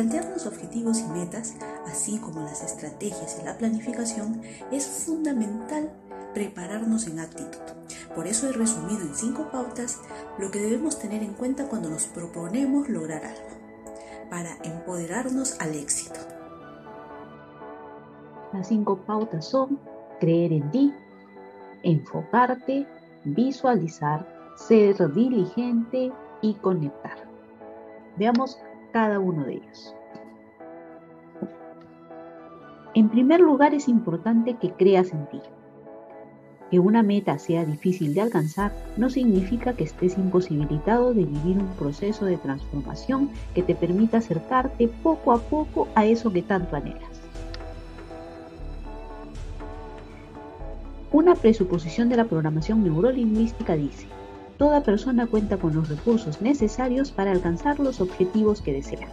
Plantearnos objetivos y metas, así como las estrategias y la planificación, es fundamental prepararnos en actitud. Por eso he resumido en cinco pautas lo que debemos tener en cuenta cuando nos proponemos lograr algo, para empoderarnos al éxito. Las cinco pautas son creer en ti, enfocarte, visualizar, ser diligente y conectar. Veamos cada uno de ellos. En primer lugar, es importante que creas en ti. Que una meta sea difícil de alcanzar no significa que estés imposibilitado de vivir un proceso de transformación que te permita acercarte poco a poco a eso que tanto anhelas. Una presuposición de la programación neurolingüística dice, toda persona cuenta con los recursos necesarios para alcanzar los objetivos que desea.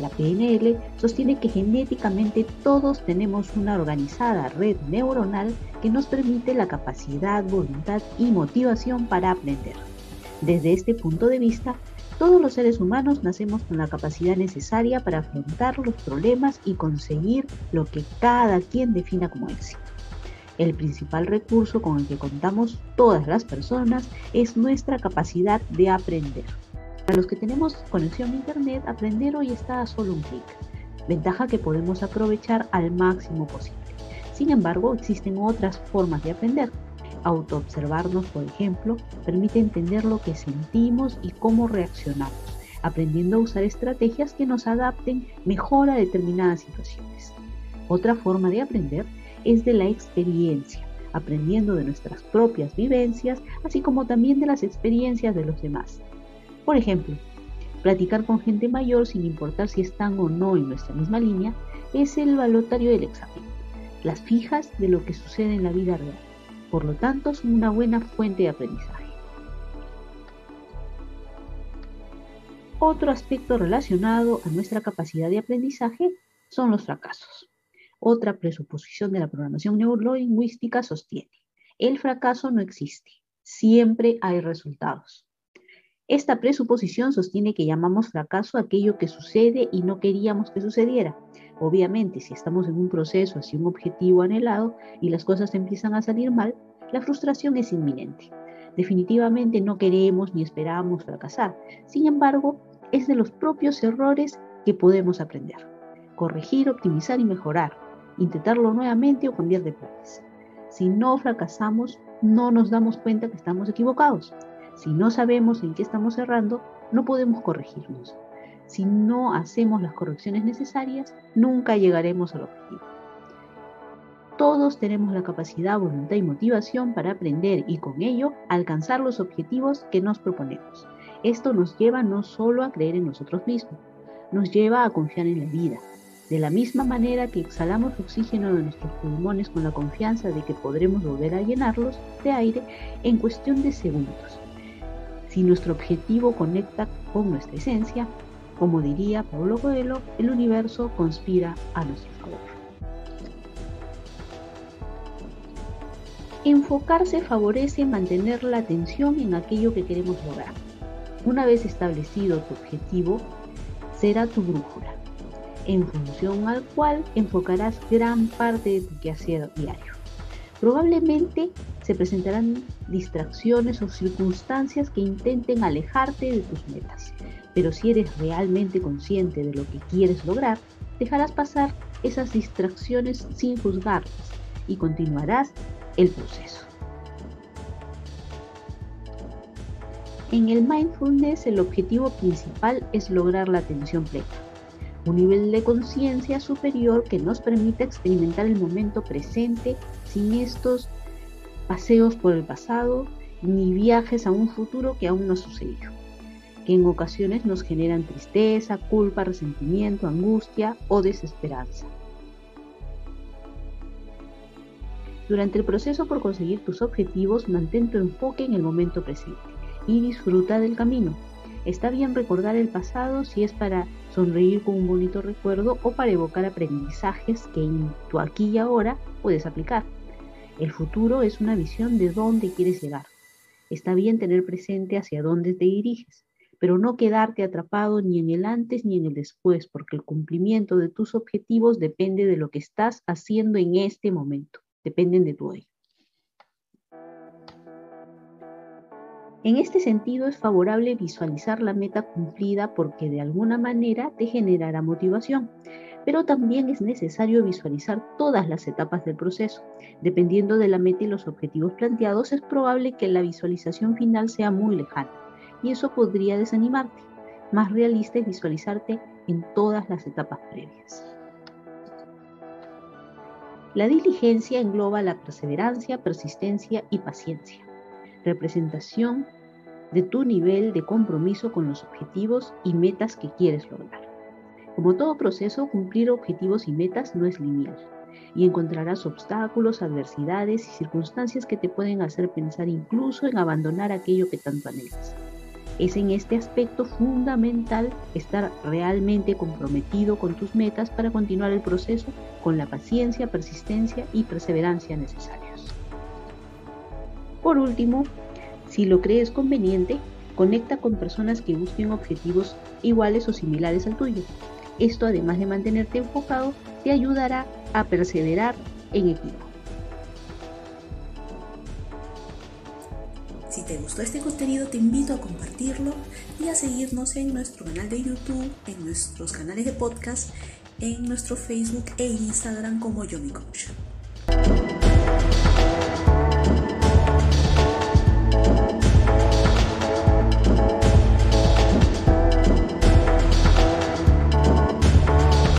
La PNL sostiene que genéticamente todos tenemos una organizada red neuronal que nos permite la capacidad, voluntad y motivación para aprender. Desde este punto de vista, todos los seres humanos nacemos con la capacidad necesaria para afrontar los problemas y conseguir lo que cada quien defina como éxito. El principal recurso con el que contamos todas las personas es nuestra capacidad de aprender. Para los que tenemos conexión a Internet, aprender hoy está a solo un clic, ventaja que podemos aprovechar al máximo posible. Sin embargo, existen otras formas de aprender. Autoobservarnos, por ejemplo, permite entender lo que sentimos y cómo reaccionamos, aprendiendo a usar estrategias que nos adapten mejor a determinadas situaciones. Otra forma de aprender es de la experiencia, aprendiendo de nuestras propias vivencias, así como también de las experiencias de los demás. Por ejemplo, platicar con gente mayor sin importar si están o no en nuestra misma línea es el balotario del examen, las fijas de lo que sucede en la vida real. Por lo tanto, son una buena fuente de aprendizaje. Otro aspecto relacionado a nuestra capacidad de aprendizaje son los fracasos. Otra presuposición de la programación neurolingüística sostiene, el fracaso no existe, siempre hay resultados. Esta presuposición sostiene que llamamos fracaso aquello que sucede y no queríamos que sucediera. Obviamente, si estamos en un proceso hacia un objetivo anhelado y las cosas empiezan a salir mal, la frustración es inminente. Definitivamente no queremos ni esperamos fracasar. Sin embargo, es de los propios errores que podemos aprender. Corregir, optimizar y mejorar intentarlo nuevamente o cambiar de planes. Si no fracasamos, no nos damos cuenta que estamos equivocados. Si no sabemos en qué estamos errando, no podemos corregirnos. Si no hacemos las correcciones necesarias, nunca llegaremos al objetivo. Todos tenemos la capacidad, voluntad y motivación para aprender y con ello alcanzar los objetivos que nos proponemos. Esto nos lleva no solo a creer en nosotros mismos, nos lleva a confiar en la vida, de la misma manera que exhalamos oxígeno de nuestros pulmones con la confianza de que podremos volver a llenarlos de aire en cuestión de segundos. Si nuestro objetivo conecta con nuestra esencia, como diría Pablo Coelho, el universo conspira a nuestro favor. Enfocarse favorece mantener la atención en aquello que queremos lograr. Una vez establecido tu objetivo, será tu brújula en función al cual enfocarás gran parte de tu quehacer diario. Probablemente se presentarán distracciones o circunstancias que intenten alejarte de tus metas, pero si eres realmente consciente de lo que quieres lograr, dejarás pasar esas distracciones sin juzgarlas y continuarás el proceso. En el mindfulness el objetivo principal es lograr la atención plena un nivel de conciencia superior que nos permita experimentar el momento presente sin estos paseos por el pasado ni viajes a un futuro que aún no sucedió, que en ocasiones nos generan tristeza, culpa, resentimiento, angustia o desesperanza. Durante el proceso por conseguir tus objetivos, mantén tu enfoque en el momento presente y disfruta del camino. Está bien recordar el pasado si es para sonreír con un bonito recuerdo o para evocar aprendizajes que en tu aquí y ahora puedes aplicar. El futuro es una visión de dónde quieres llegar. Está bien tener presente hacia dónde te diriges, pero no quedarte atrapado ni en el antes ni en el después, porque el cumplimiento de tus objetivos depende de lo que estás haciendo en este momento, dependen de tu hoy. En este sentido, es favorable visualizar la meta cumplida porque de alguna manera te generará motivación, pero también es necesario visualizar todas las etapas del proceso. Dependiendo de la meta y los objetivos planteados, es probable que la visualización final sea muy lejana y eso podría desanimarte. Más realista es visualizarte en todas las etapas previas. La diligencia engloba la perseverancia, persistencia y paciencia representación de tu nivel de compromiso con los objetivos y metas que quieres lograr. Como todo proceso, cumplir objetivos y metas no es lineal y encontrarás obstáculos, adversidades y circunstancias que te pueden hacer pensar incluso en abandonar aquello que tanto anhelas. Es en este aspecto fundamental estar realmente comprometido con tus metas para continuar el proceso con la paciencia, persistencia y perseverancia necesarios. Por último, si lo crees conveniente, conecta con personas que busquen objetivos iguales o similares al tuyo. Esto, además de mantenerte enfocado, te ayudará a perseverar en equipo. Si te gustó este contenido, te invito a compartirlo y a seguirnos en nuestro canal de YouTube, en nuestros canales de podcast, en nuestro Facebook e Instagram como Yomi Coach.